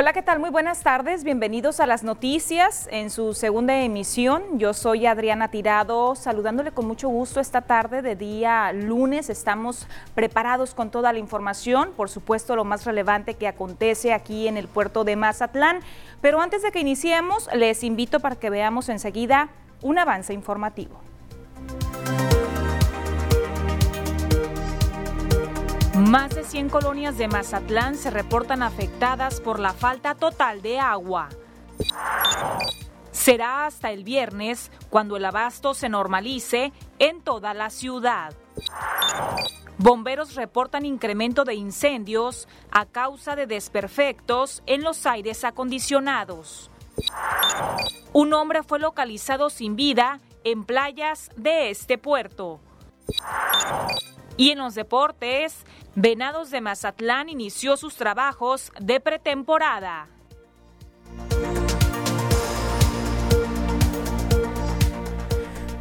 Hola, ¿qué tal? Muy buenas tardes. Bienvenidos a las noticias en su segunda emisión. Yo soy Adriana Tirado, saludándole con mucho gusto esta tarde de día lunes. Estamos preparados con toda la información, por supuesto lo más relevante que acontece aquí en el puerto de Mazatlán. Pero antes de que iniciemos, les invito para que veamos enseguida un avance informativo. Más de 100 colonias de Mazatlán se reportan afectadas por la falta total de agua. Será hasta el viernes cuando el abasto se normalice en toda la ciudad. Bomberos reportan incremento de incendios a causa de desperfectos en los aires acondicionados. Un hombre fue localizado sin vida en playas de este puerto. Y en los deportes, Venados de Mazatlán inició sus trabajos de pretemporada.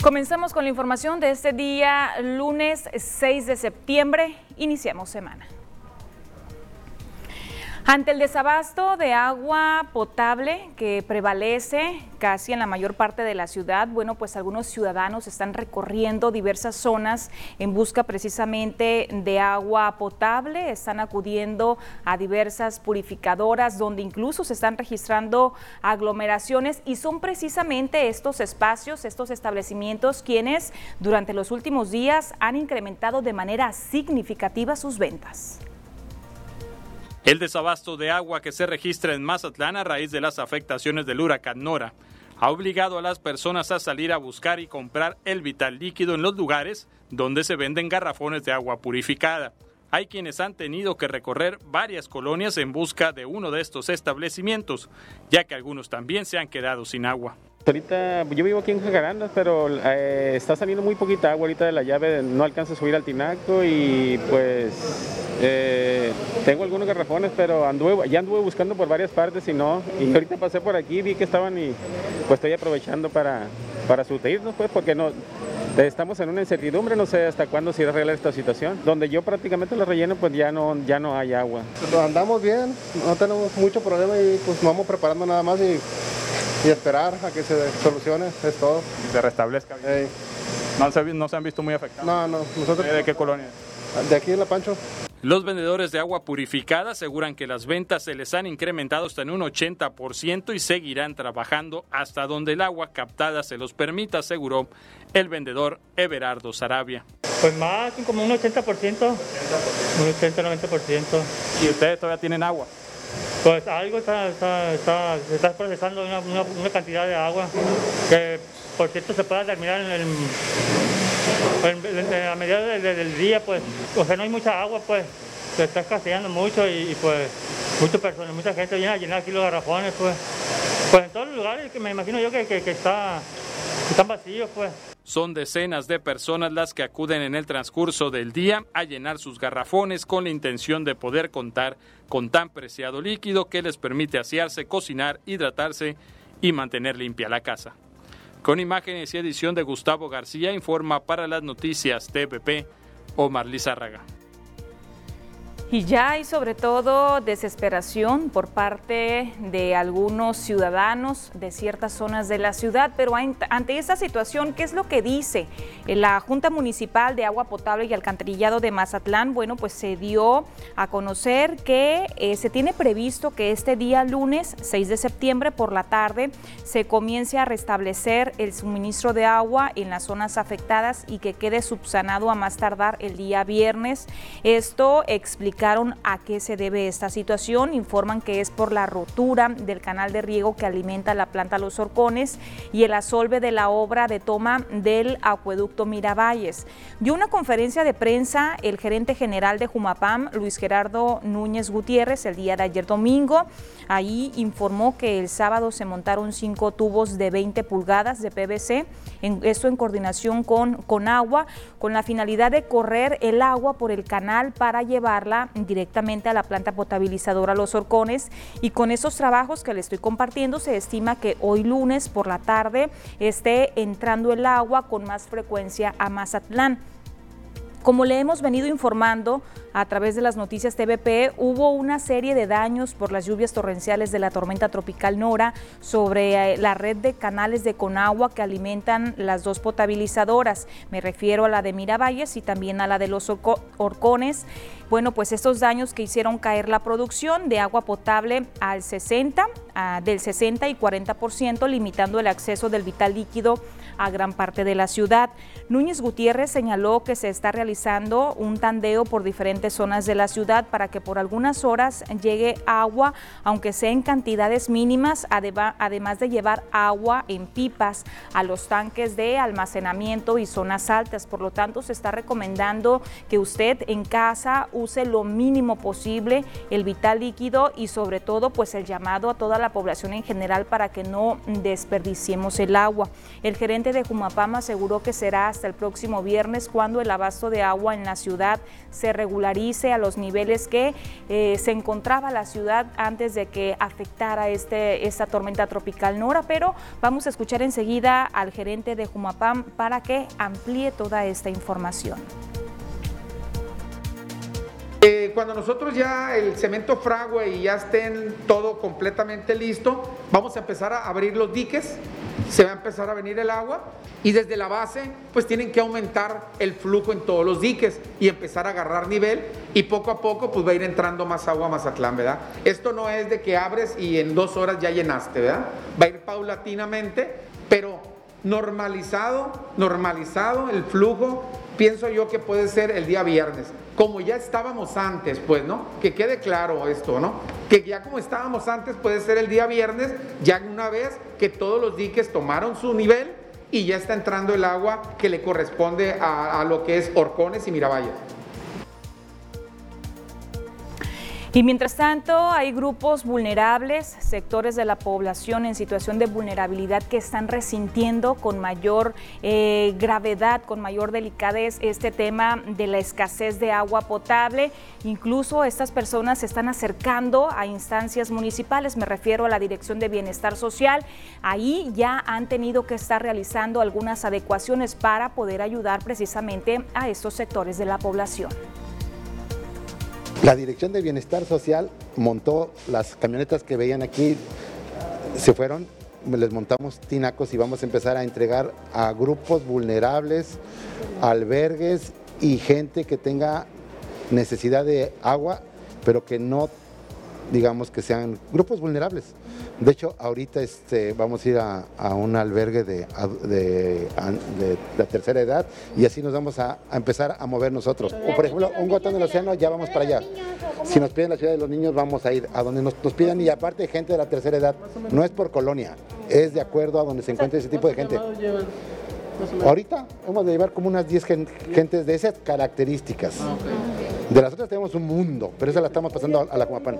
Comenzamos con la información de este día, lunes 6 de septiembre. Iniciamos semana. Ante el desabasto de agua potable que prevalece casi en la mayor parte de la ciudad, bueno, pues algunos ciudadanos están recorriendo diversas zonas en busca precisamente de agua potable, están acudiendo a diversas purificadoras donde incluso se están registrando aglomeraciones y son precisamente estos espacios, estos establecimientos quienes durante los últimos días han incrementado de manera significativa sus ventas. El desabasto de agua que se registra en Mazatlán a raíz de las afectaciones del huracán Nora ha obligado a las personas a salir a buscar y comprar el vital líquido en los lugares donde se venden garrafones de agua purificada. Hay quienes han tenido que recorrer varias colonias en busca de uno de estos establecimientos, ya que algunos también se han quedado sin agua. Ahorita yo vivo aquí en Jacarandas, pero eh, está saliendo muy poquita agua ahorita de la llave, no alcanza a subir al tinaco y pues eh, tengo algunos garrafones, pero anduve, ya anduve buscando por varias partes y no, y ahorita pasé por aquí, vi que estaban y pues estoy aprovechando para, para surtirnos pues porque no, estamos en una incertidumbre, no sé hasta cuándo se irá a esta situación. Donde yo prácticamente lo relleno, pues ya no, ya no hay agua. Andamos bien, no tenemos mucho problema y pues nos vamos preparando nada más y y esperar a que se solucione, es todo. Y se restablezca. ¿No, se, ¿No, se, han visto muy afectados? No, no. Nosotros, ¿De qué colonia? De aquí en La Pancho. Los vendedores de agua purificada aseguran que las ventas se les han incrementado hasta en un 80% y seguirán trabajando hasta donde el agua captada se los permita, aseguró el vendedor Everardo Sarabia. Pues más, como un 80%, 80%. un 80-90%. ¿Y ustedes todavía tienen agua? Pues algo está, está, está procesando una, cantidad de agua que, por cierto, se puede terminar en, el, a mediados del, día, pues, o sea, no hay mucha agua, pues, se está escaseando mucho y, pues, muchas personas, mucha gente viene a llenar aquí los garrafones, pues, pues en todos los lugares que me imagino yo que, que, está, están vacíos, pues. Son decenas de personas las que acuden en el transcurso del día a llenar sus garrafones con la intención de poder contar con tan preciado líquido que les permite asearse, cocinar, hidratarse y mantener limpia la casa. Con imágenes y edición de Gustavo García informa para las noticias TPP Omar Lizárraga. Y ya hay sobre todo desesperación por parte de algunos ciudadanos de ciertas zonas de la ciudad, pero ante esta situación, ¿qué es lo que dice la Junta Municipal de Agua Potable y Alcantarillado de Mazatlán? Bueno, pues se dio a conocer que eh, se tiene previsto que este día lunes 6 de septiembre por la tarde se comience a restablecer el suministro de agua en las zonas afectadas y que quede subsanado a más tardar el día viernes. Esto explica a qué se debe esta situación. Informan que es por la rotura del canal de riego que alimenta la planta Los Horcones y el asolve de la obra de toma del acueducto Miravalles. Dio una conferencia de prensa el gerente general de Jumapam, Luis Gerardo Núñez Gutiérrez, el día de ayer domingo. Ahí informó que el sábado se montaron cinco tubos de 20 pulgadas de PVC, en, esto en coordinación con, con agua, con la finalidad de correr el agua por el canal para llevarla directamente a la planta potabilizadora Los Horcones y con esos trabajos que le estoy compartiendo se estima que hoy lunes por la tarde esté entrando el agua con más frecuencia a Mazatlán. Como le hemos venido informando a través de las noticias TVP, hubo una serie de daños por las lluvias torrenciales de la tormenta tropical Nora sobre eh, la red de canales de Conagua que alimentan las dos potabilizadoras. Me refiero a la de Miravalles y también a la de los Orcones. Bueno, pues estos daños que hicieron caer la producción de agua potable al 60, del 60 y 40%, limitando el acceso del vital líquido a gran parte de la ciudad. Núñez Gutiérrez señaló que se está realizando un tandeo por diferentes zonas de la ciudad para que por algunas horas llegue agua, aunque sea en cantidades mínimas, además de llevar agua en pipas a los tanques de almacenamiento y zonas altas. Por lo tanto, se está recomendando que usted en casa use lo mínimo posible el vital líquido y sobre todo pues el llamado a toda la población en general para que no desperdiciemos el agua. El gerente de Jumapam aseguró que será hasta el próximo viernes cuando el abasto de agua en la ciudad se regularice a los niveles que eh, se encontraba la ciudad antes de que afectara este, esta tormenta tropical Nora, pero vamos a escuchar enseguida al gerente de Jumapam para que amplíe toda esta información. Eh, cuando nosotros ya el cemento fragua y ya estén todo completamente listo, vamos a empezar a abrir los diques se va a empezar a venir el agua y desde la base pues tienen que aumentar el flujo en todos los diques y empezar a agarrar nivel y poco a poco pues va a ir entrando más agua a Mazatlán, ¿verdad? Esto no es de que abres y en dos horas ya llenaste, ¿verdad? Va a ir paulatinamente, pero normalizado, normalizado el flujo, pienso yo que puede ser el día viernes como ya estábamos antes, pues, ¿no? Que quede claro esto, ¿no? Que ya como estábamos antes puede ser el día viernes, ya una vez que todos los diques tomaron su nivel y ya está entrando el agua que le corresponde a, lo que es Orcones y Miravalles. Y mientras tanto, hay grupos vulnerables, sectores de la población en situación de vulnerabilidad que están resintiendo con mayor eh, gravedad, con mayor delicadez este tema de la escasez de agua potable. Incluso estas personas se están acercando a instancias municipales, me refiero a la Dirección de Bienestar Social. Ahí ya han tenido que estar realizando algunas adecuaciones para poder ayudar precisamente a estos sectores de la población. La Dirección de Bienestar Social montó las camionetas que veían aquí, se fueron, les montamos tinacos y vamos a empezar a entregar a grupos vulnerables, albergues y gente que tenga necesidad de agua, pero que no digamos que sean grupos vulnerables. De hecho, ahorita este, vamos a ir a, un albergue de, de, la tercera edad y así nos vamos a, empezar a mover nosotros. O por ejemplo, un gotón del océano, ya vamos para allá. Si nos piden la ciudad de los niños, vamos a ir a donde nos, nos pidan y aparte gente de la tercera edad, no es por colonia, es de acuerdo a donde se encuentre ese tipo de gente. Ahorita hemos de llevar como unas 10 gentes de esas características. Ah, de las otras tenemos un mundo, pero esa la estamos pasando a la Comapan.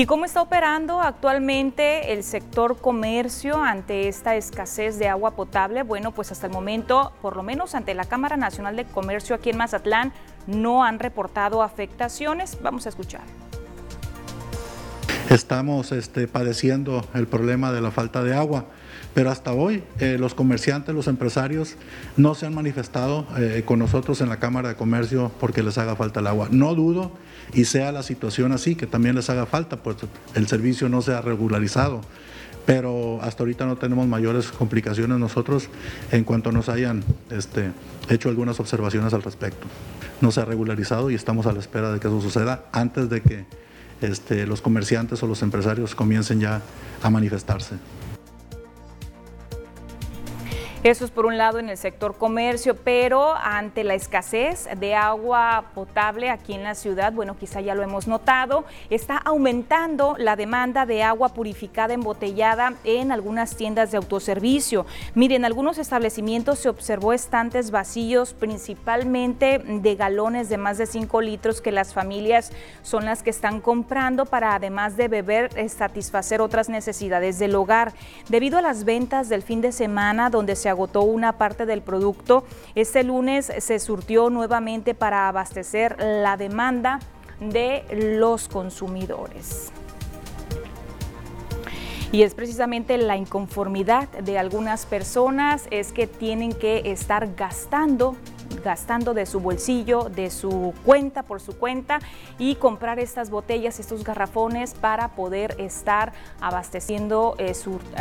¿Y cómo está operando actualmente el sector comercio ante esta escasez de agua potable? Bueno, pues hasta el momento, por lo menos ante la Cámara Nacional de Comercio aquí en Mazatlán, no han reportado afectaciones. Vamos a escuchar. Estamos este, padeciendo el problema de la falta de agua. Pero hasta hoy eh, los comerciantes, los empresarios no se han manifestado eh, con nosotros en la Cámara de Comercio porque les haga falta el agua. No dudo y sea la situación así, que también les haga falta, pues el servicio no se ha regularizado. Pero hasta ahorita no tenemos mayores complicaciones nosotros en cuanto nos hayan este, hecho algunas observaciones al respecto. No se ha regularizado y estamos a la espera de que eso suceda antes de que este, los comerciantes o los empresarios comiencen ya a manifestarse. Eso es por un lado en el sector comercio, pero ante la escasez de agua potable aquí en la ciudad, bueno, quizá ya lo hemos notado, está aumentando la demanda de agua purificada embotellada en algunas tiendas de autoservicio. Miren, en algunos establecimientos se observó estantes vacíos, principalmente de galones de más de 5 litros que las familias son las que están comprando para además de beber, eh, satisfacer otras necesidades del hogar. Debido a las ventas del fin de semana donde se agotó una parte del producto. Este lunes se surtió nuevamente para abastecer la demanda de los consumidores. Y es precisamente la inconformidad de algunas personas es que tienen que estar gastando gastando de su bolsillo, de su cuenta, por su cuenta, y comprar estas botellas, estos garrafones para poder estar abasteciendo, eh,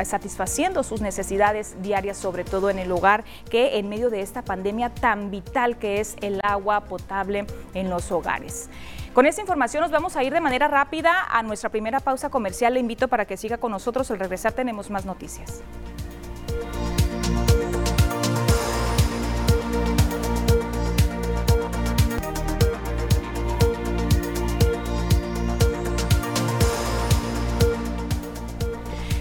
satisfaciendo sus necesidades diarias, sobre todo en el hogar, que en medio de esta pandemia tan vital que es el agua potable en los hogares. Con esta información nos vamos a ir de manera rápida a nuestra primera pausa comercial. Le invito para que siga con nosotros. Al regresar tenemos más noticias.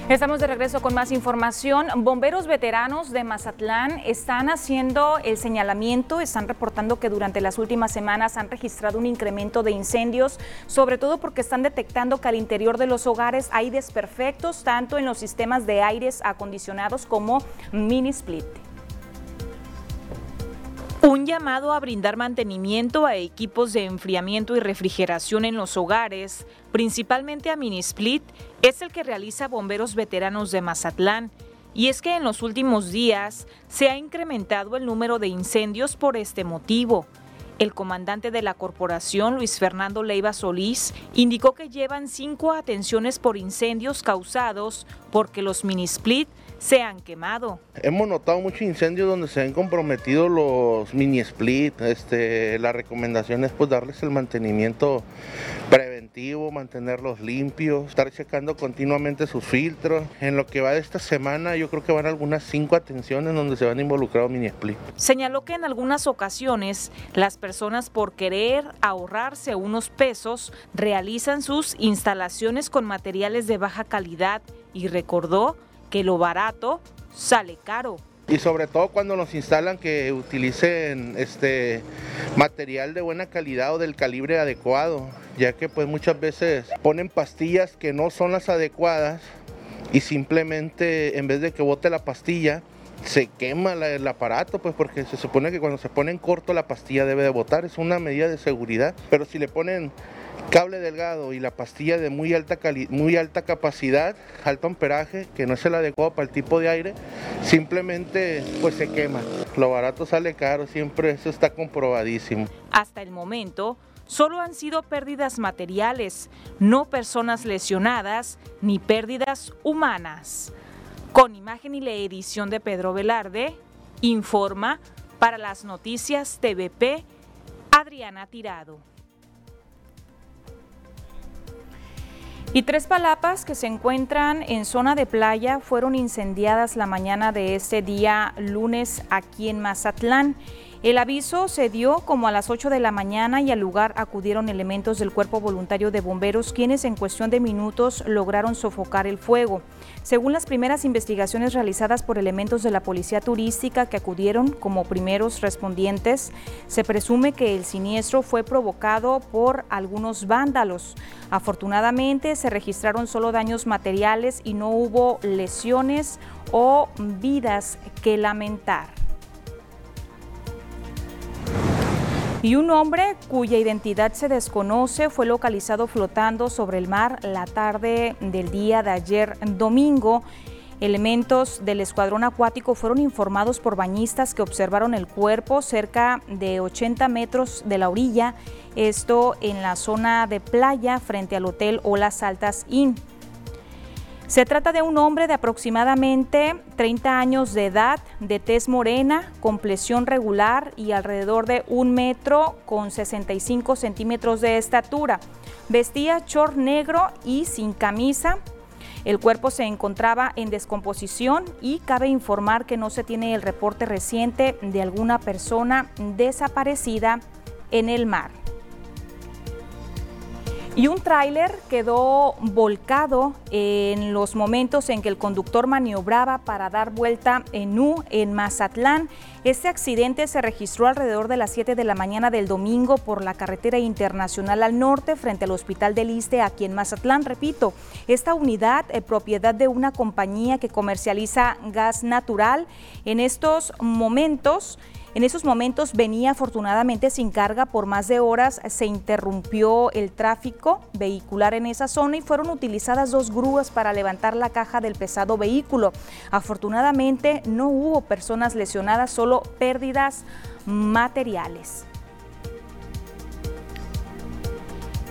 Estamos de regreso con más información. Bomberos veteranos de Mazatlán están haciendo el señalamiento, están reportando que durante las últimas semanas han registrado un incremento de incendios, sobre todo porque están detectando que al interior de los hogares hay desperfectos tanto en los sistemas de aires acondicionados como mini split. Un llamado a brindar mantenimiento a equipos de enfriamiento y refrigeración en los hogares, principalmente a Minisplit, es el que realiza Bomberos Veteranos de Mazatlán. Y es que en los últimos días se ha incrementado el número de incendios por este motivo. El comandante de la corporación, Luis Fernando Leiva Solís, indicó que llevan cinco atenciones por incendios causados porque los mini-split se han quemado. Hemos notado muchos incendios donde se han comprometido los mini split. Este, la recomendación es pues darles el mantenimiento preventivo, mantenerlos limpios, estar checando continuamente sus filtros. En lo que va de esta semana yo creo que van algunas cinco atenciones donde se van involucrados mini split. Señaló que en algunas ocasiones las personas por querer ahorrarse unos pesos realizan sus instalaciones con materiales de baja calidad y recordó que lo barato sale caro. Y sobre todo cuando nos instalan que utilicen este material de buena calidad o del calibre adecuado, ya que pues muchas veces ponen pastillas que no son las adecuadas y simplemente en vez de que bote la pastilla, se quema el aparato, pues porque se supone que cuando se pone en corto la pastilla debe de botar, es una medida de seguridad, pero si le ponen cable delgado y la pastilla de muy alta, muy alta capacidad, alto amperaje, que no es el adecuado para el tipo de aire, simplemente pues se quema. Lo barato sale caro, siempre eso está comprobadísimo. Hasta el momento, solo han sido pérdidas materiales, no personas lesionadas ni pérdidas humanas. Con imagen y la edición de Pedro Velarde, informa para las noticias TVP Adriana Tirado. Y tres palapas que se encuentran en zona de playa fueron incendiadas la mañana de este día lunes aquí en Mazatlán. El aviso se dio como a las 8 de la mañana y al lugar acudieron elementos del Cuerpo Voluntario de Bomberos quienes en cuestión de minutos lograron sofocar el fuego. Según las primeras investigaciones realizadas por elementos de la Policía Turística que acudieron como primeros respondientes, se presume que el siniestro fue provocado por algunos vándalos. Afortunadamente se registraron solo daños materiales y no hubo lesiones o vidas que lamentar. Y un hombre cuya identidad se desconoce fue localizado flotando sobre el mar la tarde del día de ayer domingo. Elementos del escuadrón acuático fueron informados por bañistas que observaron el cuerpo cerca de 80 metros de la orilla, esto en la zona de playa frente al hotel Olas Altas Inn. Se trata de un hombre de aproximadamente 30 años de edad, de tez morena, complexión regular y alrededor de un metro con 65 centímetros de estatura. Vestía short negro y sin camisa. El cuerpo se encontraba en descomposición y cabe informar que no se tiene el reporte reciente de alguna persona desaparecida en el mar y un tráiler quedó volcado en los momentos en que el conductor maniobraba para dar vuelta en U en Mazatlán. Este accidente se registró alrededor de las 7 de la mañana del domingo por la carretera internacional al norte frente al Hospital del Iste aquí en Mazatlán. Repito, esta unidad es propiedad de una compañía que comercializa gas natural. En estos momentos En esos momentos venía afortunadamente sin carga por más de horas, se interrumpió el tráfico vehicular en esa zona y fueron utilizadas dos grúas para levantar la caja del pesado vehículo. Afortunadamente no hubo personas lesionadas, solo pérdidas materiales.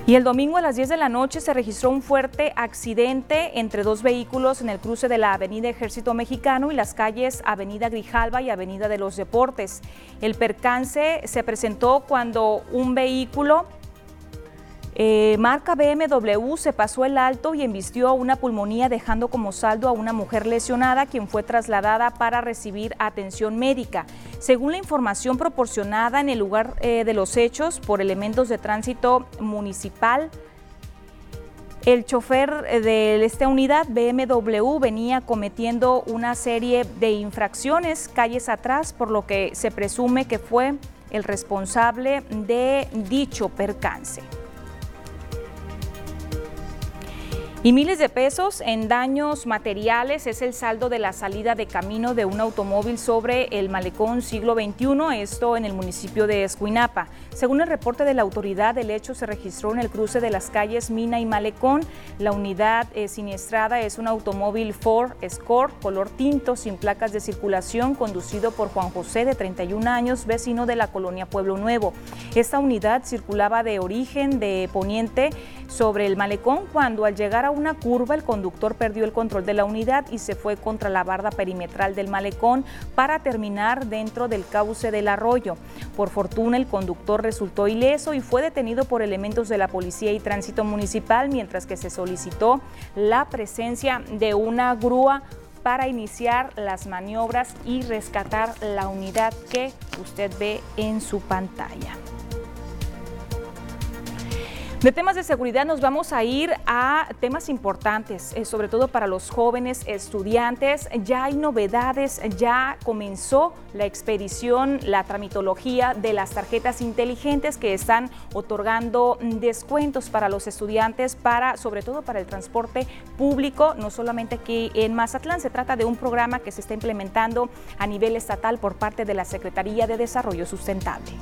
Y el domingo a las 10 de la noche se registró un fuerte accidente entre dos vehículos en el cruce de la Avenida Ejército Mexicano y las calles Avenida Grijalva y Avenida de los Deportes. El percance se presentó cuando un vehículo eh, marca BMW se pasó el alto y embistió una pulmonía dejando como saldo a una mujer lesionada quien fue trasladada para recibir atención médica. Según la información proporcionada en el lugar eh, de los hechos por elementos de tránsito municipal, el chofer eh, de esta unidad BMW venía cometiendo una serie de infracciones calles atrás, por lo que se presume que fue el responsable de dicho percance. Y miles de pesos en daños materiales es el saldo de la salida de camino de un automóvil sobre el malecón siglo XXI, esto en el municipio de Escuinapa. Según el reporte de la autoridad, el hecho se registró en el cruce de las calles Mina y Malecón. La unidad eh, siniestrada es un automóvil Ford Escort color tinto sin placas de circulación conducido por Juan José de 31 años, vecino de la colonia Pueblo Nuevo. Esta unidad circulaba de origen de poniente sobre el malecón cuando al llegar a una curva el conductor perdió el control de la unidad y se fue contra la barda perimetral del malecón para terminar dentro del cauce del arroyo. Por fortuna el conductor resultó ileso y fue detenido por elementos de la policía y tránsito municipal mientras que se solicitó la presencia de una grúa para iniciar las maniobras y rescatar la unidad que usted ve en su pantalla. De temas de seguridad nos vamos a ir a temas importantes, eh, sobre todo para los jóvenes estudiantes. Ya hay novedades, ya comenzó la expedición, la tramitología de las tarjetas inteligentes que están otorgando descuentos para los estudiantes, para, sobre todo para el transporte público, no solamente aquí en Mazatlán. Se trata de un programa que se está implementando a nivel estatal por parte de la Secretaría de Desarrollo Sustentable.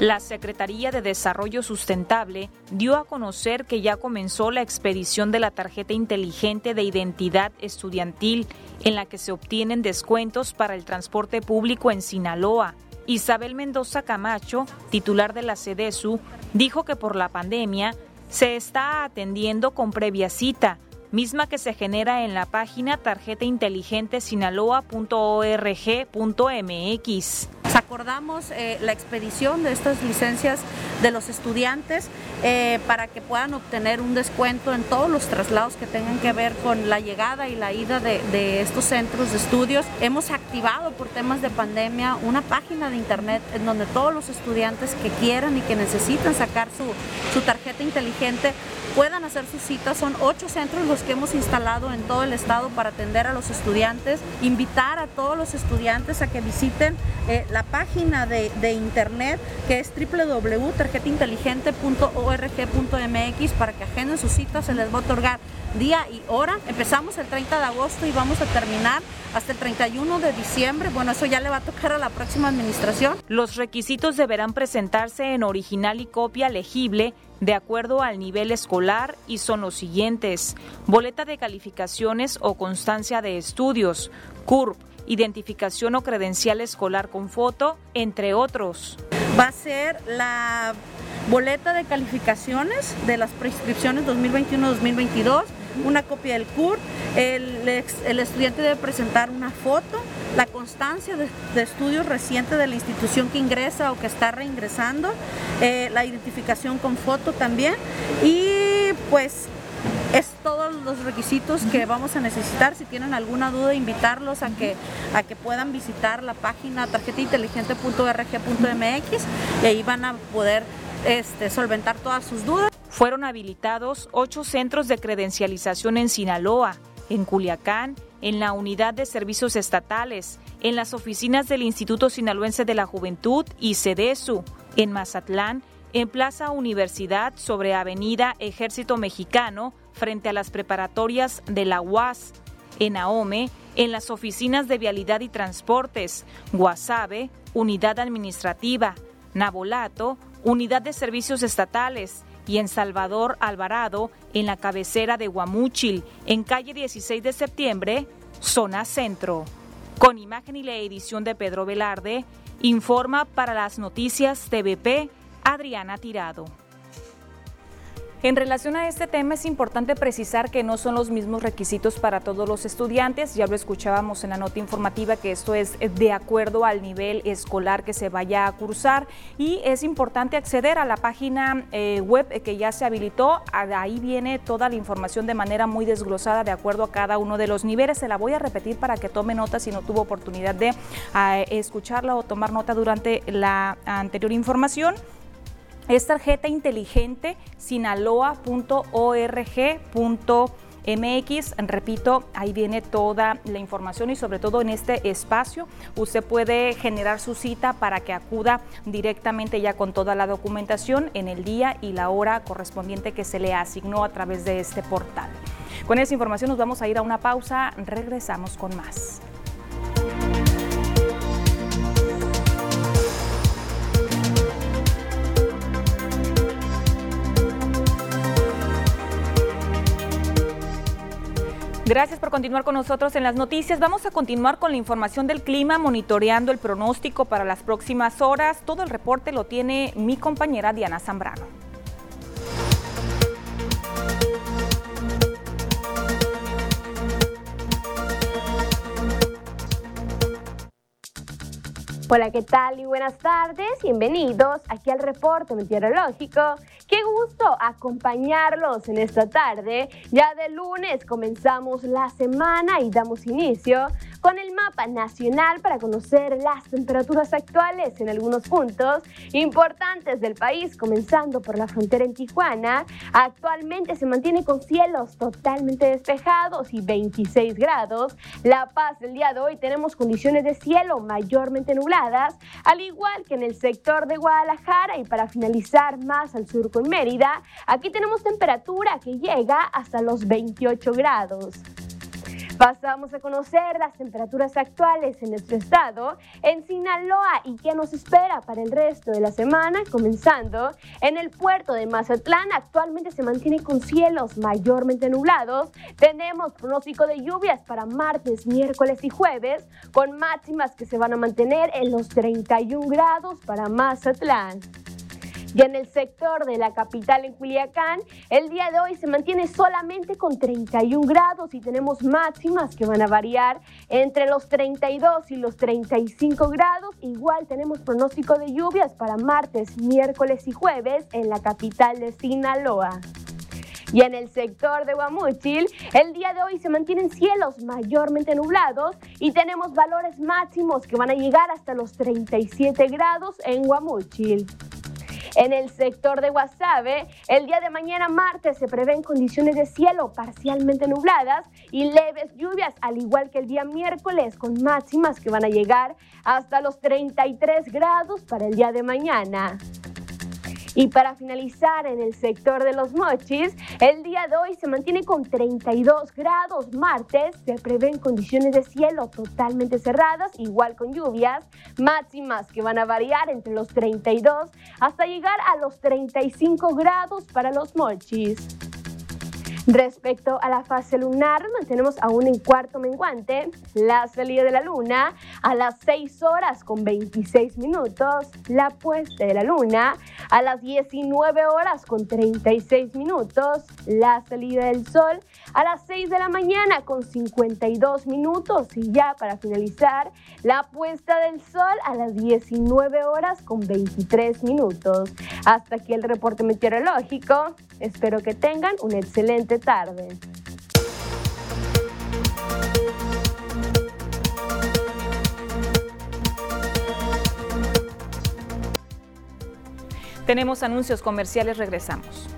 La Secretaría de Desarrollo Sustentable dio a conocer que ya comenzó la expedición de la tarjeta inteligente de identidad estudiantil en la que se obtienen descuentos para el transporte público en Sinaloa. Isabel Mendoza Camacho, titular de la CDSU, dijo que por la pandemia se está atendiendo con previa cita, misma que se genera en la página tarjetainteligente.sinaloa.org.mx acordamos eh, la expedición de estas licencias de los estudiantes eh, para que puedan obtener un descuento en todos los traslados que tengan que ver con la llegada y la ida de, estos centros de estudios. Hemos activado por temas de pandemia una página de internet en donde todos los estudiantes que quieran y que necesitan sacar su, su tarjeta inteligente puedan hacer sus citas. Son ocho centros los que hemos instalado en todo el estado para atender a los estudiantes. Invitar a todos los estudiantes a que visiten eh, la página de, internet que es www.tarjetainteligente.org.mx para que agenden sus citas. Se les va a otorgar día y hora. Empezamos el 30 de agosto y vamos a terminar hasta el 31 de diciembre. Bueno, eso ya le va a tocar a la próxima administración. Los requisitos deberán presentarse en original y copia legible de acuerdo al nivel escolar y son los siguientes. Boleta de calificaciones o constancia de estudios, CURP, identificación o credencial escolar con foto, entre otros. Va a ser la boleta de calificaciones de las prescripciones 2021-2022, una copia del CUR, el, estudiante debe presentar una foto, la constancia de, estudios reciente de la institución que ingresa o que está reingresando, eh, la identificación con foto también y pues es todos los requisitos que vamos a necesitar. Si tienen alguna duda, invitarlos a que, a que puedan visitar la página tarjetainteligente.rg.mx y ahí van a poder este, solventar todas sus dudas. Fueron habilitados ocho centros de credencialización en Sinaloa, en Culiacán, en la Unidad de Servicios Estatales, en las oficinas del Instituto Sinaloense de la Juventud y CEDESU, en Mazatlán, en Plaza Universidad sobre Avenida Ejército Mexicano, frente a las preparatorias de la UAS, en Ahome, en las oficinas de Vialidad y Transportes, Guasave, Unidad Administrativa, Nabolato, Unidad de Servicios Estatales y en Salvador Alvarado, en la cabecera de Guamúchil, en calle 16 de septiembre, zona centro. Con imagen y la edición de Pedro Velarde, informa para las noticias TVP Adriana Tirado. En relación a este tema es importante precisar que no son los mismos requisitos para todos los estudiantes, ya lo escuchábamos en la nota informativa que esto es de acuerdo al nivel escolar que se vaya a cursar. Y es importante acceder a la página eh, web que ya se habilitó, ahí viene toda la información de manera muy desglosada de acuerdo a cada uno de los niveles, se la voy a repetir para que tome nota si no tuvo oportunidad de escucharla o tomar nota durante la anterior información. Es tarjeta inteligente sinaloa.org.mx. Repito, ahí viene toda la información y sobre todo en este espacio usted puede generar su cita para que acuda directamente ya con toda la documentación en el día y la hora correspondiente que se le asignó a través de este portal. Con esa información nos vamos a ir a una pausa, regresamos con más. Gracias por continuar con nosotros en las noticias. Vamos a continuar con la información del clima, monitoreando el pronóstico para las próximas horas. Todo el reporte lo tiene mi compañera Diana Zambrano. Hola, ¿qué tal? Y buenas tardes. Bienvenidos aquí al reporte meteorológico. Qué gusto acompañarlos en esta tarde. Ya de lunes comenzamos la semana y damos inicio con el mapa nacional para conocer las temperaturas actuales en algunos puntos importantes del país, comenzando por la frontera en Tijuana. Actualmente se mantiene con cielos totalmente despejados y 26 grados. La Paz del día de hoy tenemos condiciones de cielo mayormente al igual que en el sector de Guadalajara y para finalizar más al sur con Mérida, aquí tenemos temperatura que llega hasta los 28 grados. Pasamos a conocer las temperaturas actuales en nuestro estado, en Sinaloa y qué nos espera para el resto de la semana, comenzando en el puerto de Mazatlán. Actualmente se mantiene con cielos mayormente nublados. Tenemos pronóstico de lluvias para martes, miércoles y jueves, con máximas que se van a mantener en los 31 grados para Mazatlán. Y en el sector de la capital en Culiacán, el día de hoy se mantiene solamente con 31 grados y tenemos máximas que van a variar entre los 32 y los 35 grados. Igual tenemos pronóstico de lluvias para martes, miércoles y jueves en la capital de Sinaloa. Y en el sector de Guamúchil, el día de hoy se mantienen cielos mayormente nublados y tenemos valores máximos que van a llegar hasta los 37 grados en Guamúchil. En el sector de Guasave, el día de mañana martes se prevén condiciones de cielo parcialmente nubladas y leves lluvias, al igual que el día miércoles, con máximas que van a llegar hasta los 33 grados para el día de mañana. Y para finalizar, en el sector de los mochis, el día de hoy se mantiene con 32 grados. Martes se prevén condiciones de cielo totalmente cerradas, igual con lluvias, máximas que van a variar entre los 32 hasta llegar a los 35 grados para los mochis. Respecto a la fase lunar, mantenemos aún en cuarto menguante la salida de la luna a las 6 horas con 26 minutos, la puesta de la luna a las 19 horas con 36 minutos, la salida del sol a las 6 de la mañana con 52 minutos y ya para finalizar, la puesta del sol a las 19 horas con 23 minutos. Hasta aquí el reporte meteorológico. Espero que tengan una excelente tarde. Tenemos anuncios comerciales, regresamos.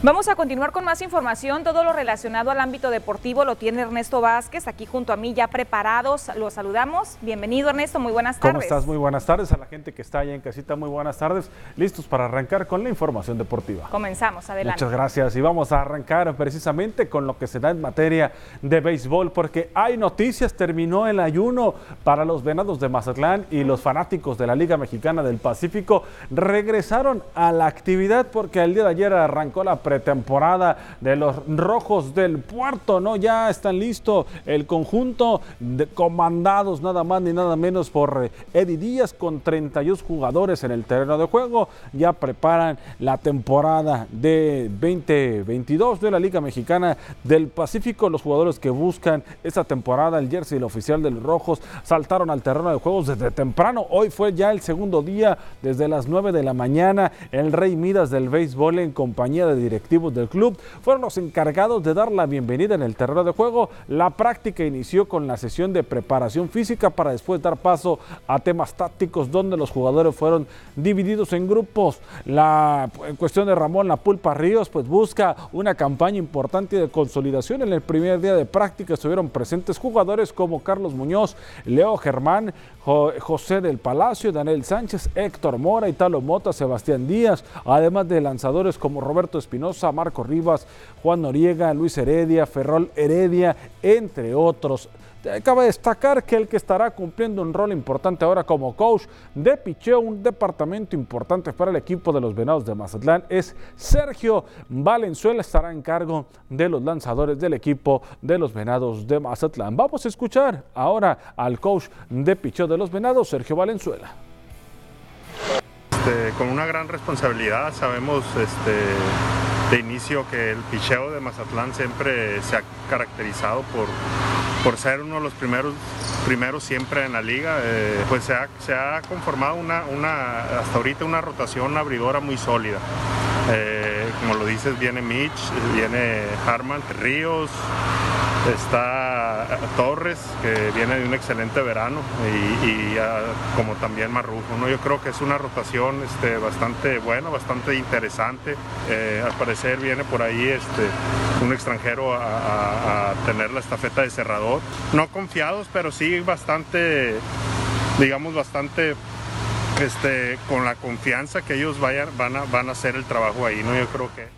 Vamos a continuar con más información. Todo lo relacionado al ámbito deportivo lo tiene Ernesto Vázquez aquí junto a mí ya preparados. Lo saludamos. Bienvenido Ernesto, muy buenas tardes. ¿Cómo estás? Muy buenas tardes a la gente que está allá en casita. Muy buenas tardes. Listos para arrancar con la información deportiva. Comenzamos, adelante. Muchas gracias y vamos a arrancar precisamente con lo que se da en materia de béisbol porque hay noticias. Terminó el ayuno para los Venados de Mazatlán y los fanáticos de la Liga Mexicana del Pacífico regresaron a la actividad porque el día de ayer arrancó la pretemporada de los Rojos del Puerto, ¿no? Ya están listos el conjunto de comandados nada más ni nada menos por eh, Eddie Díaz con 31 jugadores en el terreno de juego. Ya preparan la temporada de 2022 de la Liga Mexicana del Pacífico. Los jugadores que buscan esa temporada, el jersey el oficial de los Rojos, saltaron al terreno de juegos desde temprano. Hoy fue ya el segundo día, desde las 9 de la mañana, el Rey Midas del béisbol en compañía de directores directivos del club fueron los encargados de dar la bienvenida en el terreno de juego. La práctica inició con la sesión de preparación física para después dar paso a temas tácticos donde los jugadores fueron divididos en grupos. La en cuestión de Ramón La Pulpa Ríos pues busca una campaña importante de consolidación. En el primer día de práctica estuvieron presentes jugadores como Carlos Muñoz, Leo Germán, José del Palacio, Daniel Sánchez, Héctor Mora, Italo Mota, Sebastián Díaz, además de lanzadores como Roberto Espinosa, Marco Rivas, Juan Noriega, Luis Heredia, Ferrol Heredia, entre otros. Acaba de destacar que el que estará cumpliendo un rol importante ahora como coach de picheo, un departamento importante para el equipo de los Venados de Mazatlán, es Sergio Valenzuela. Estará en cargo de los lanzadores del equipo de los Venados de Mazatlán. Vamos a escuchar ahora al coach de picheo de los Venados, Sergio Valenzuela. Este, con una gran responsabilidad, sabemos este, de inicio que el picheo de Mazatlán siempre se ha caracterizado por, por ser uno de los primeros, primeros siempre en la liga. Eh, pues se ha, se ha conformado una, una, hasta ahorita una rotación abridora muy sólida. Eh, como lo dices, viene Mitch, viene Harman, Ríos, está Torres, que viene de un excelente verano, y, como también Marrujo. ¿no? Yo creo que es una rotación este, bastante buena, bastante interesante. Eh, viene por ahí este, un extranjero a, tener la estafeta de cerrador. No confiados, pero sí bastante, digamos, bastante este, con la confianza que ellos vayan, van, a, van a hacer el trabajo ahí. ¿no? Yo creo que...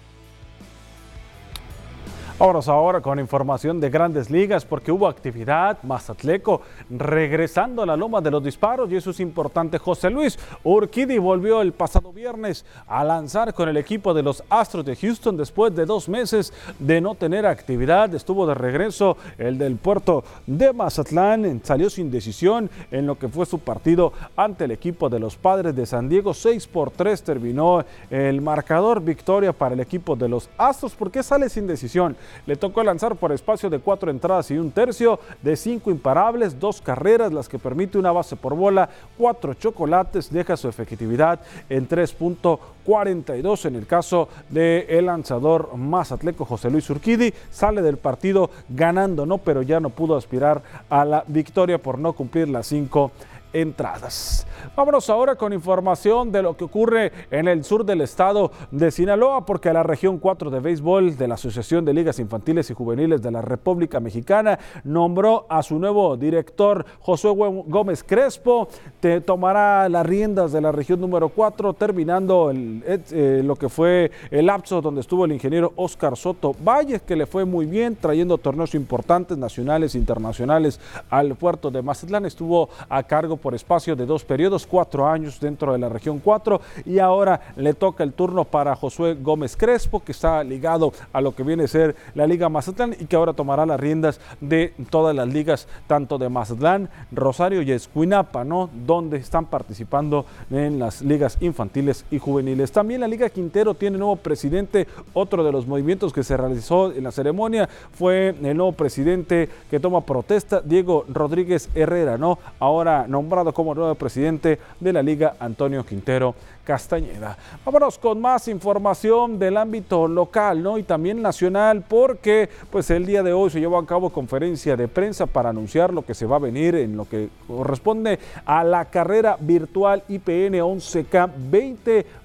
Vámonos ahora con información de grandes ligas porque hubo actividad, Mazatleco regresando a la loma de los disparos y eso es importante. José Luis Urquidi volvió el pasado viernes a lanzar con el equipo de los Astros de Houston después de dos meses de no tener actividad. Estuvo de regreso el del puerto de Mazatlán, salió sin decisión en lo que fue su partido ante el equipo de los Padres de San Diego. 6 por 3 terminó el marcador victoria para el equipo de los Astros. ¿Por qué sale sin decisión? Le tocó lanzar por espacio de cuatro entradas y un tercio, de cinco imparables, dos carreras, las que permite una base por bola, cuatro chocolates, deja su efectividad en 3.42 en el caso del el lanzador más atleco José Luis Urquidi, sale del partido ganando, no, pero ya no pudo aspirar a la victoria por no cumplir las cinco entradas. Vámonos ahora con información de lo que ocurre en el sur del estado de Sinaloa, porque la región 4 de béisbol de la Asociación de Ligas Infantiles y Juveniles de la República Mexicana nombró a su nuevo director, Josué Gómez Crespo, tomará las riendas de la región número 4, terminando eh, lo que fue el lapso donde estuvo el ingeniero Oscar Soto Valles, que le fue muy bien, trayendo torneos importantes nacionales e internacionales al puerto de Mazatlán. Estuvo a cargo por espacio de dos periodos, cuatro años dentro de la región 4 y ahora le toca el turno para Josué Gómez Crespo, que está ligado a lo que viene a ser la Liga Mazatlán y que ahora tomará las riendas de todas las ligas, tanto de Mazatlán, Rosario y Escuinapa, ¿no? Donde están participando en las ligas infantiles y juveniles. También la Liga Quintero tiene nuevo presidente, otro de los movimientos que se realizó en la ceremonia fue el nuevo presidente que toma protesta, Diego Rodríguez Herrera, ¿no? Ahora nombrado como nuevo presidente de la Liga, Antonio Quintero Castañeda. Vámonos con más información del ámbito local ¿no? y también nacional porque pues el día de hoy se llevó a cabo conferencia de prensa para anunciar lo que se va a venir en lo que corresponde a la carrera virtual IPN 11K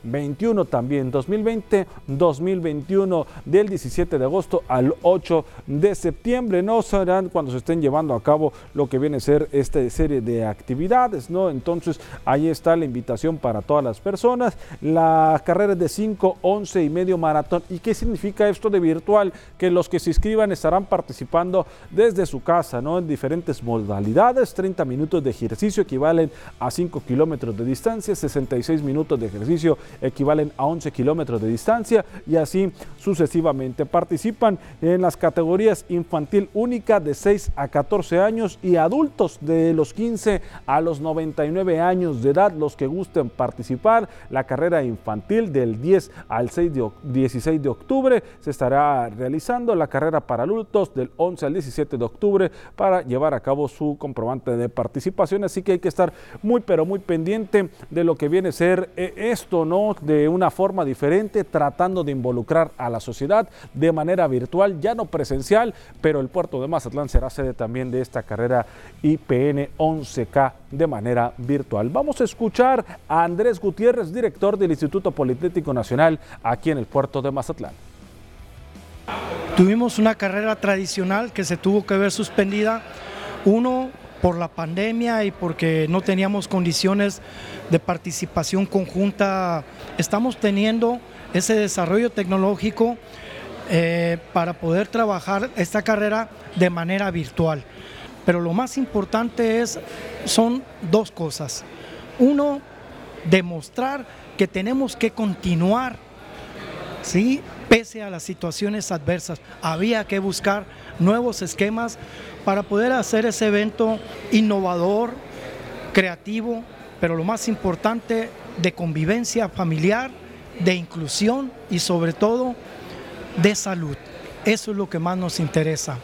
2021 también 2020-2021 del 17 de agosto al 8 de septiembre. No serán cuando se estén llevando a cabo lo que viene a ser esta serie de actividades, ¿no? Entonces ahí está la invitación para todas las personas. La carrera es de 5, 11 y medio maratón. ¿Y qué significa esto de virtual? Que los que se inscriban estarán participando desde su casa, ¿no? En diferentes modalidades. 30 minutos de ejercicio equivalen a 5 kilómetros de distancia, 66 minutos de ejercicio equivalen a 11 kilómetros de distancia y así sucesivamente. Participan en las categorías infantil única de 6 a 14 años y adultos de los 15 a los 99 años de edad, los que gusten participar. La carrera infantil del 10 al 6 de, 16 de octubre se estará realizando. La carrera para adultos del 11 al 17 de octubre para llevar a cabo su comprobante de participación. Así que hay que estar muy, pero muy pendiente de lo que viene a ser eh, esto, ¿no? De una forma diferente, tratando de involucrar a la sociedad de manera virtual, ya no presencial, pero el puerto de Mazatlán será sede también de esta carrera IPN 11K de manera virtual. Vamos a escuchar a Andrés Gutiérrez, director del Instituto Politécnico Nacional aquí en el puerto de Mazatlán. Tuvimos una carrera tradicional que se tuvo que ver suspendida. Uno, por la pandemia y porque no teníamos condiciones de participación conjunta. Estamos teniendo ese desarrollo tecnológico eh, para poder trabajar esta carrera de manera virtual. Pero lo más importante es, son dos cosas. Uno, demostrar que tenemos que continuar, ¿sí? pese a las situaciones adversas. Había que buscar nuevos esquemas para poder hacer ese evento innovador, creativo, pero lo más importante, de convivencia familiar, de inclusión y sobre todo de salud. Eso es lo que más nos interesa.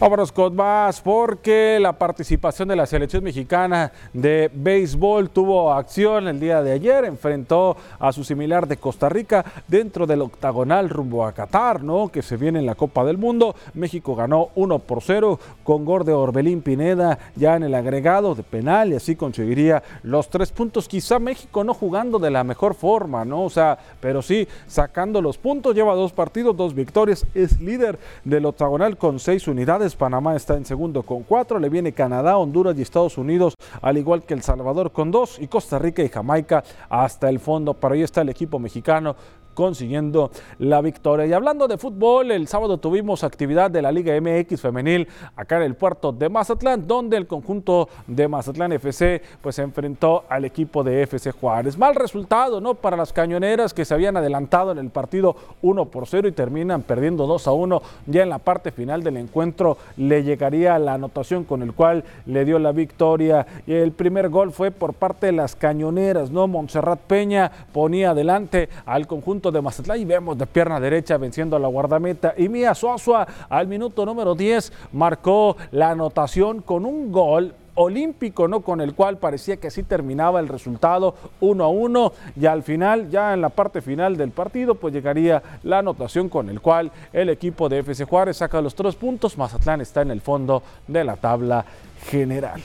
Vámonos con más porque la participación de la selección mexicana de béisbol tuvo acción el día de ayer, enfrentó a su similar de Costa Rica dentro del octagonal rumbo a Qatar, ¿no? Que se viene en la Copa del Mundo. México ganó 1 por 0 con gol Orbelín Pineda ya en el agregado de penal y así conseguiría los tres puntos. Quizá México no jugando de la mejor forma, ¿no? O sea, pero sí sacando los puntos, lleva dos partidos, dos victorias, es líder del octagonal con seis unidades Panamá está en segundo con cuatro. Le viene Canadá, Honduras y Estados Unidos, al igual que El Salvador con dos. Y Costa Rica y Jamaica hasta el fondo. Pero ahí está el equipo mexicano consiguiendo la victoria. Y hablando de fútbol, el sábado tuvimos actividad de la Liga MX femenil acá en el puerto de Mazatlán, donde el conjunto de Mazatlán FC pues se enfrentó al equipo de FC Juárez. Mal resultado, ¿no? Para las cañoneras que se habían adelantado en el partido 1 por 0 y terminan perdiendo 2 a 1. Ya en la parte final del encuentro le llegaría la anotación con el cual le dio la victoria. Y el primer gol fue por parte de las cañoneras, ¿no? Montserrat Peña ponía adelante al conjunto de Mazatlán y vemos de pierna derecha venciendo a la guardameta. Y Mía Suazua al minuto número 10 marcó la anotación con un gol olímpico, ¿no? Con el cual parecía que así terminaba el resultado 1 a 1 y al final, ya en la parte final del partido, pues llegaría la anotación con el cual el equipo de FC Juárez saca los tres puntos, Mazatlán está en el fondo de la tabla general.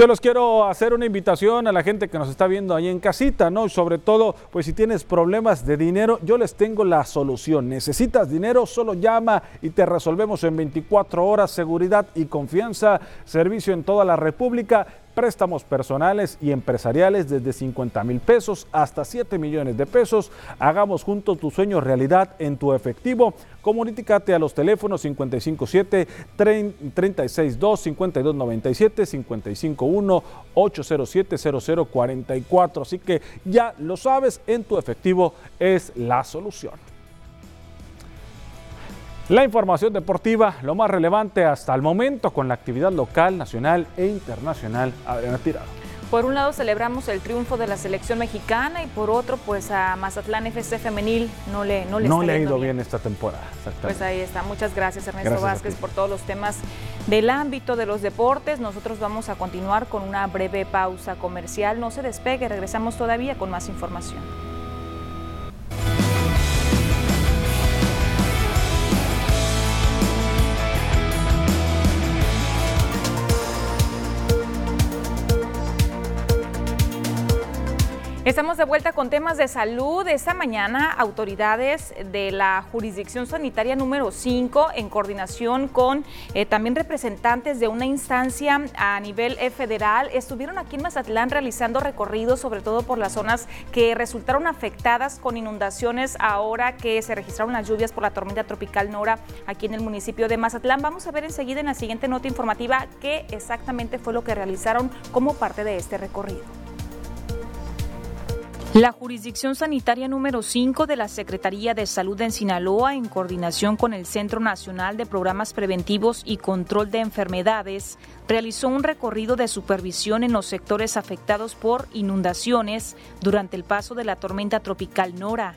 Yo les quiero hacer una invitación a la gente que nos está viendo ahí en casita, ¿no? Y sobre todo, pues si tienes problemas de dinero, yo les tengo la solución. Necesitas dinero, solo llama y te resolvemos en 24 horas. Seguridad y confianza, servicio en toda la República préstamos personales y empresariales desde 50 mil pesos hasta 7 millones de pesos. Hagamos juntos tu sueño realidad en tu efectivo. Comunícate a los teléfonos 557 362 5297 551 807 0044. Así que ya lo sabes, en tu efectivo es la solución. La información deportiva, lo más relevante hasta el momento con la actividad local, nacional e internacional. Adriana Tirado. Por un lado celebramos el triunfo de la selección mexicana y por otro pues a Mazatlán FC femenil no le no le, no le ha ido bien. esta temporada. Pues ahí está. Muchas gracias Ernesto Vázquez por todos los temas del ámbito de los deportes, nosotros vamos a continuar con una breve pausa comercial. No se despegue, regresamos todavía con más información. Estamos de vuelta con temas de salud. Esta mañana, autoridades de la jurisdicción sanitaria número 5, en coordinación con eh, también representantes de una instancia a nivel eh, federal, estuvieron aquí en Mazatlán realizando recorridos, sobre todo por las zonas que resultaron afectadas con inundaciones ahora que se registraron las lluvias por la tormenta tropical Nora aquí en el municipio de Mazatlán. Vamos a ver enseguida en la siguiente nota informativa qué exactamente fue lo que realizaron como parte de este recorrido. La jurisdicción sanitaria número 5 de la Secretaría de Salud en Sinaloa, en coordinación con el Centro Nacional de Programas Preventivos y Control de Enfermedades, realizó un recorrido de supervisión en los sectores afectados por inundaciones durante el paso de la tormenta tropical Nora.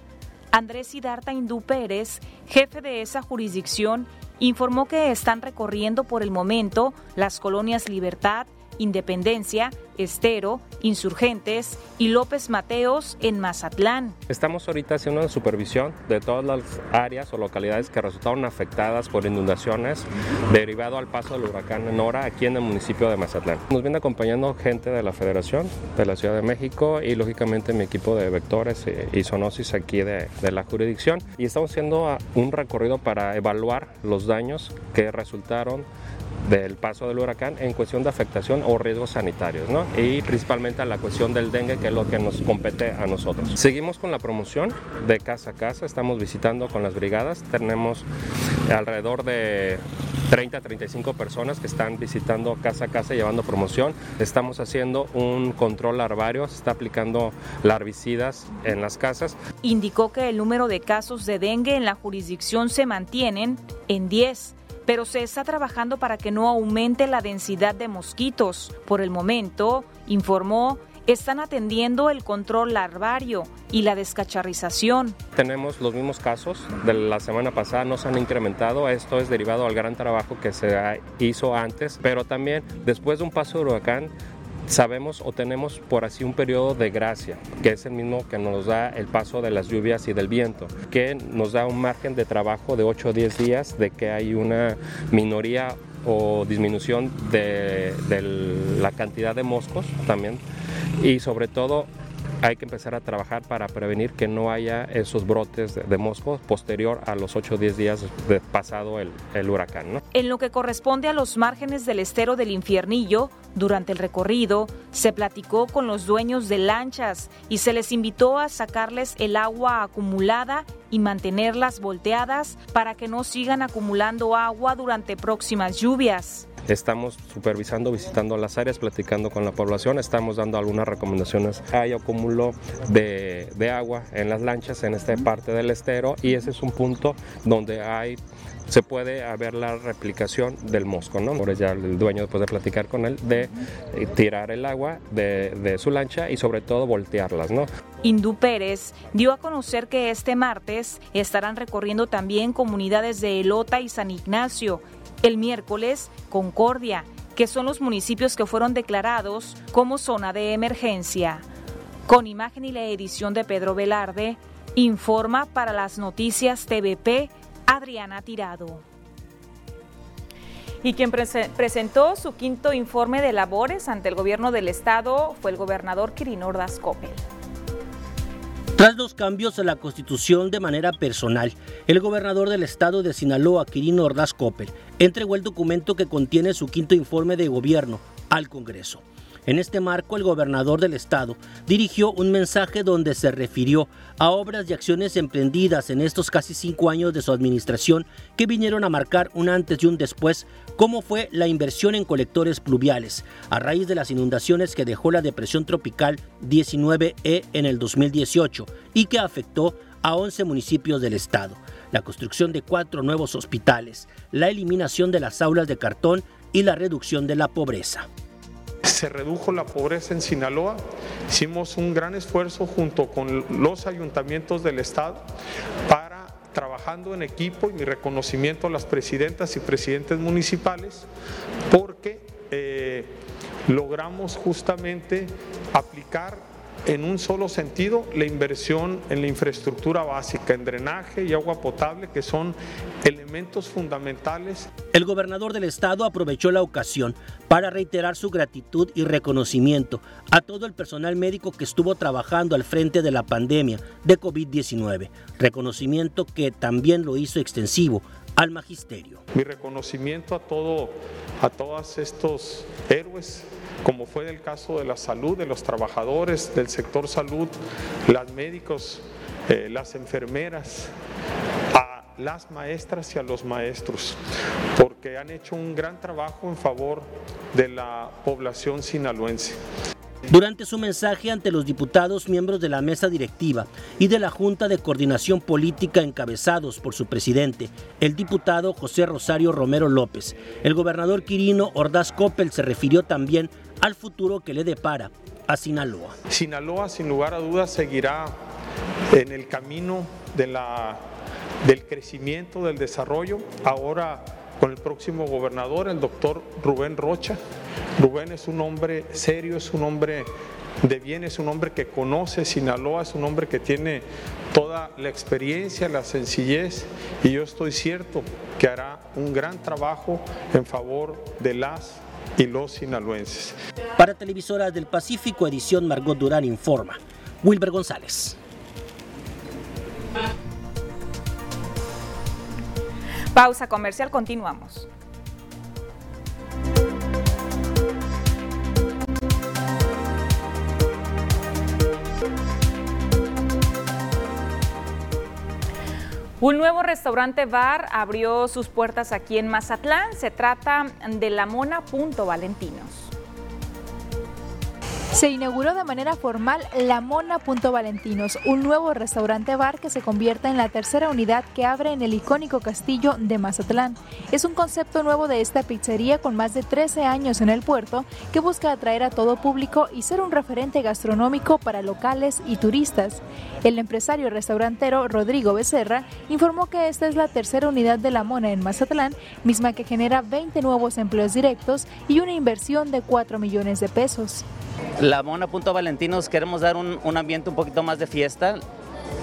Andrés Sidarta Hindú Pérez, jefe de esa jurisdicción, informó que están recorriendo por el momento las colonias Libertad, Independencia, Estero, Insurgentes y López Mateos en Mazatlán. Estamos ahorita haciendo una supervisión de todas las áreas o localidades que resultaron afectadas por inundaciones derivado al paso del huracán Nora aquí en el municipio de Mazatlán. Nos viene acompañando gente de la Federación, de la Ciudad de México y lógicamente mi equipo de vectores y zoonosis aquí de, de la jurisdicción y estamos haciendo un recorrido para evaluar los daños que resultaron del paso del huracán en cuestión de afectación o riesgos sanitarios, ¿no? Y principalmente a la cuestión del dengue, que es lo que nos compete a nosotros. Seguimos con la promoción de casa a casa, estamos visitando con las brigadas, tenemos alrededor de 30 a 35 personas que están visitando casa a casa llevando promoción. Estamos haciendo un control larvario, se está aplicando larvicidas en las casas. Indicó que el número de casos de dengue en la jurisdicción se mantienen en 10 pero se está trabajando para que no aumente la densidad de mosquitos. Por el momento, informó, están atendiendo el control larvario y la descacharrización. Tenemos los mismos casos de la semana pasada, no se han incrementado. Esto es derivado al gran trabajo que se hizo antes, pero también después de un paso de huracán sabemos o tenemos por así un periodo de gracia, que es el mismo que nos da el paso de las lluvias y del viento, que nos da un margen de trabajo de 8 o 10 días de que hay una minoría o disminución de, de la cantidad de moscos también. Y sobre todo hay que empezar a trabajar para prevenir que no haya esos brotes de, moscos posterior a los 8 o 10 días de pasado el huracán. En lo que corresponde a los márgenes del estero del infiernillo, durante el recorrido se platicó con los dueños de lanchas y se les invitó a sacarles el agua acumulada y mantenerlas volteadas para que no sigan acumulando agua durante próximas lluvias. Estamos supervisando, visitando las áreas, platicando con la población, estamos dando algunas recomendaciones. Hay acúmulo de, de agua en las lanchas en esta parte del estero y ese es un punto donde hay se puede haber la replicación del mosco, ¿no? Por ya el dueño, después de platicar con él, de eh, tirar el agua de, de su lancha y sobre todo voltearlas, ¿no? Indú Pérez dio a conocer que este martes estarán recorriendo también comunidades de Elota y San Ignacio el miércoles, Concordia, que son los municipios que fueron declarados como zona de emergencia. Con imagen y la edición de Pedro Velarde, informa para las noticias TVP Adriana Tirado. Y quien presentó su quinto informe de labores ante el gobierno del estado fue el gobernador Quirino Ordaz Coppel. Tras los cambios a la Constitución de manera personal, el gobernador del estado de Sinaloa, Quirino Ordaz Coppel, entregó el documento que contiene su quinto informe de gobierno al Congreso. En este marco, el gobernador del estado dirigió un mensaje donde se refirió a obras y acciones emprendidas en estos casi cinco años de su administración que vinieron a marcar un antes y un después, como fue la inversión en colectores pluviales, a raíz de las inundaciones que dejó la depresión tropical 19E en el 2018 y que afectó a 11 municipios del estado, la construcción de cuatro nuevos hospitales, la eliminación de las aulas de cartón y la reducción de la pobreza se redujo la pobreza en Sinaloa. Hicimos un gran esfuerzo junto con los ayuntamientos del estado para trabajando en equipo y mi reconocimiento a las presidentas y presidentes municipales porque eh, logramos justamente aplicar en un solo sentido la inversión en la infraestructura básica, en drenaje y agua potable, que son elementos fundamentales. El gobernador del estado aprovechó la ocasión para reiterar su gratitud y reconocimiento a todo el personal médico que estuvo trabajando al frente de la pandemia de COVID-19, reconocimiento que también lo hizo extensivo al magisterio. Mi reconocimiento a todo a todos estos héroes como fue el caso de la salud, de los trabajadores del sector salud, las médicos, eh, las enfermeras, a las maestras y a los maestros, porque han hecho un gran trabajo en favor de la población sinaloense. Durante su mensaje ante los diputados miembros de la mesa directiva y de la Junta de Coordinación Política encabezados por su presidente, el diputado José Rosario Romero López, el gobernador Quirino Ordaz Coppel se refirió también al futuro que le depara a Sinaloa. Sinaloa, sin lugar a dudas, seguirá en el camino del crecimiento, del desarrollo. Ahora con el próximo gobernador, el doctor Rubén Rocha. Rubén es un hombre serio, es un hombre de bien, es un hombre que conoce Sinaloa, es un hombre que tiene toda la experiencia, la sencillez y yo estoy cierto que hará un gran trabajo en favor de las y los sinaloenses. Para Televisoras del Pacífico, edición Margot Durán informa. Wilber González. Pausa comercial, continuamos. Un nuevo restaurante bar abrió sus puertas aquí en Mazatlán. Se trata de La Mona Punto Valentinos. Se inauguró de manera formal La Mona Valentinos, un nuevo restaurante bar que se convierte en la tercera unidad que abre en el icónico castillo de Mazatlán. Es un concepto nuevo de esta pizzería con más de 13 años en el puerto que busca atraer a todo público y ser un referente gastronómico para locales y turistas. El empresario restaurantero Rodrigo Becerra informó que esta es la tercera unidad de La Mona en Mazatlán, misma que genera 20 nuevos empleos directos y una inversión de 4 millones de pesos. La Mona Punto Valentinos queremos dar un, ambiente un poquito más de fiesta.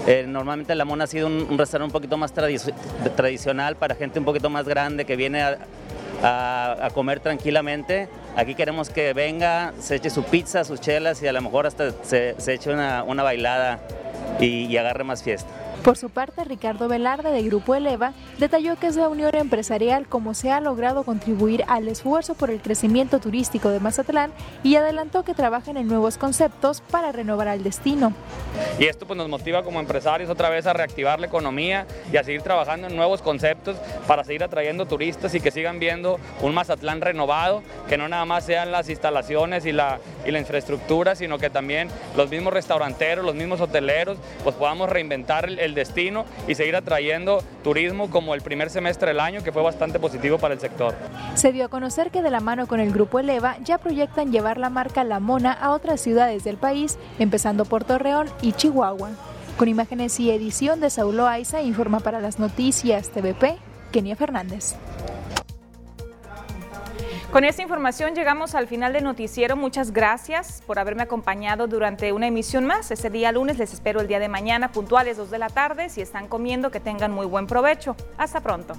Eh, normalmente La Mona ha sido un, restaurante un poquito más tradicional para gente un poquito más grande que viene a, comer tranquilamente. Aquí queremos que venga, se eche su pizza, sus chelas y a lo mejor hasta se, eche una, bailada y agarre más fiesta. Por su parte, Ricardo Velarde de Grupo Eleva detalló que es la unión empresarial como se ha logrado contribuir al esfuerzo por el crecimiento turístico de Mazatlán y adelantó que trabajan en nuevos conceptos para renovar al destino. Y esto pues, nos motiva como empresarios otra vez a reactivar la economía y a seguir trabajando en nuevos conceptos para seguir atrayendo turistas y que sigan viendo un Mazatlán renovado, que no nada más sean las instalaciones y la, y la infraestructura, sino que también los mismos restauranteros, los mismos hoteleros, pues podamos reinventar el destino y seguir atrayendo turismo como el primer semestre del año, que fue bastante positivo para el sector. Se dio a conocer que de la mano con el grupo Eleva ya proyectan llevar la marca La Mona a otras ciudades del país, empezando por Torreón y Chihuahua. Con imágenes y edición de Saulo Aiza, informa para las noticias TVP, Kenia Fernández. Con esta información llegamos al final del noticiero. Muchas gracias por haberme acompañado durante una emisión más. Ese día lunes les espero el día de mañana, puntuales 2 de la tarde. Si están comiendo, que tengan muy buen provecho. Hasta pronto.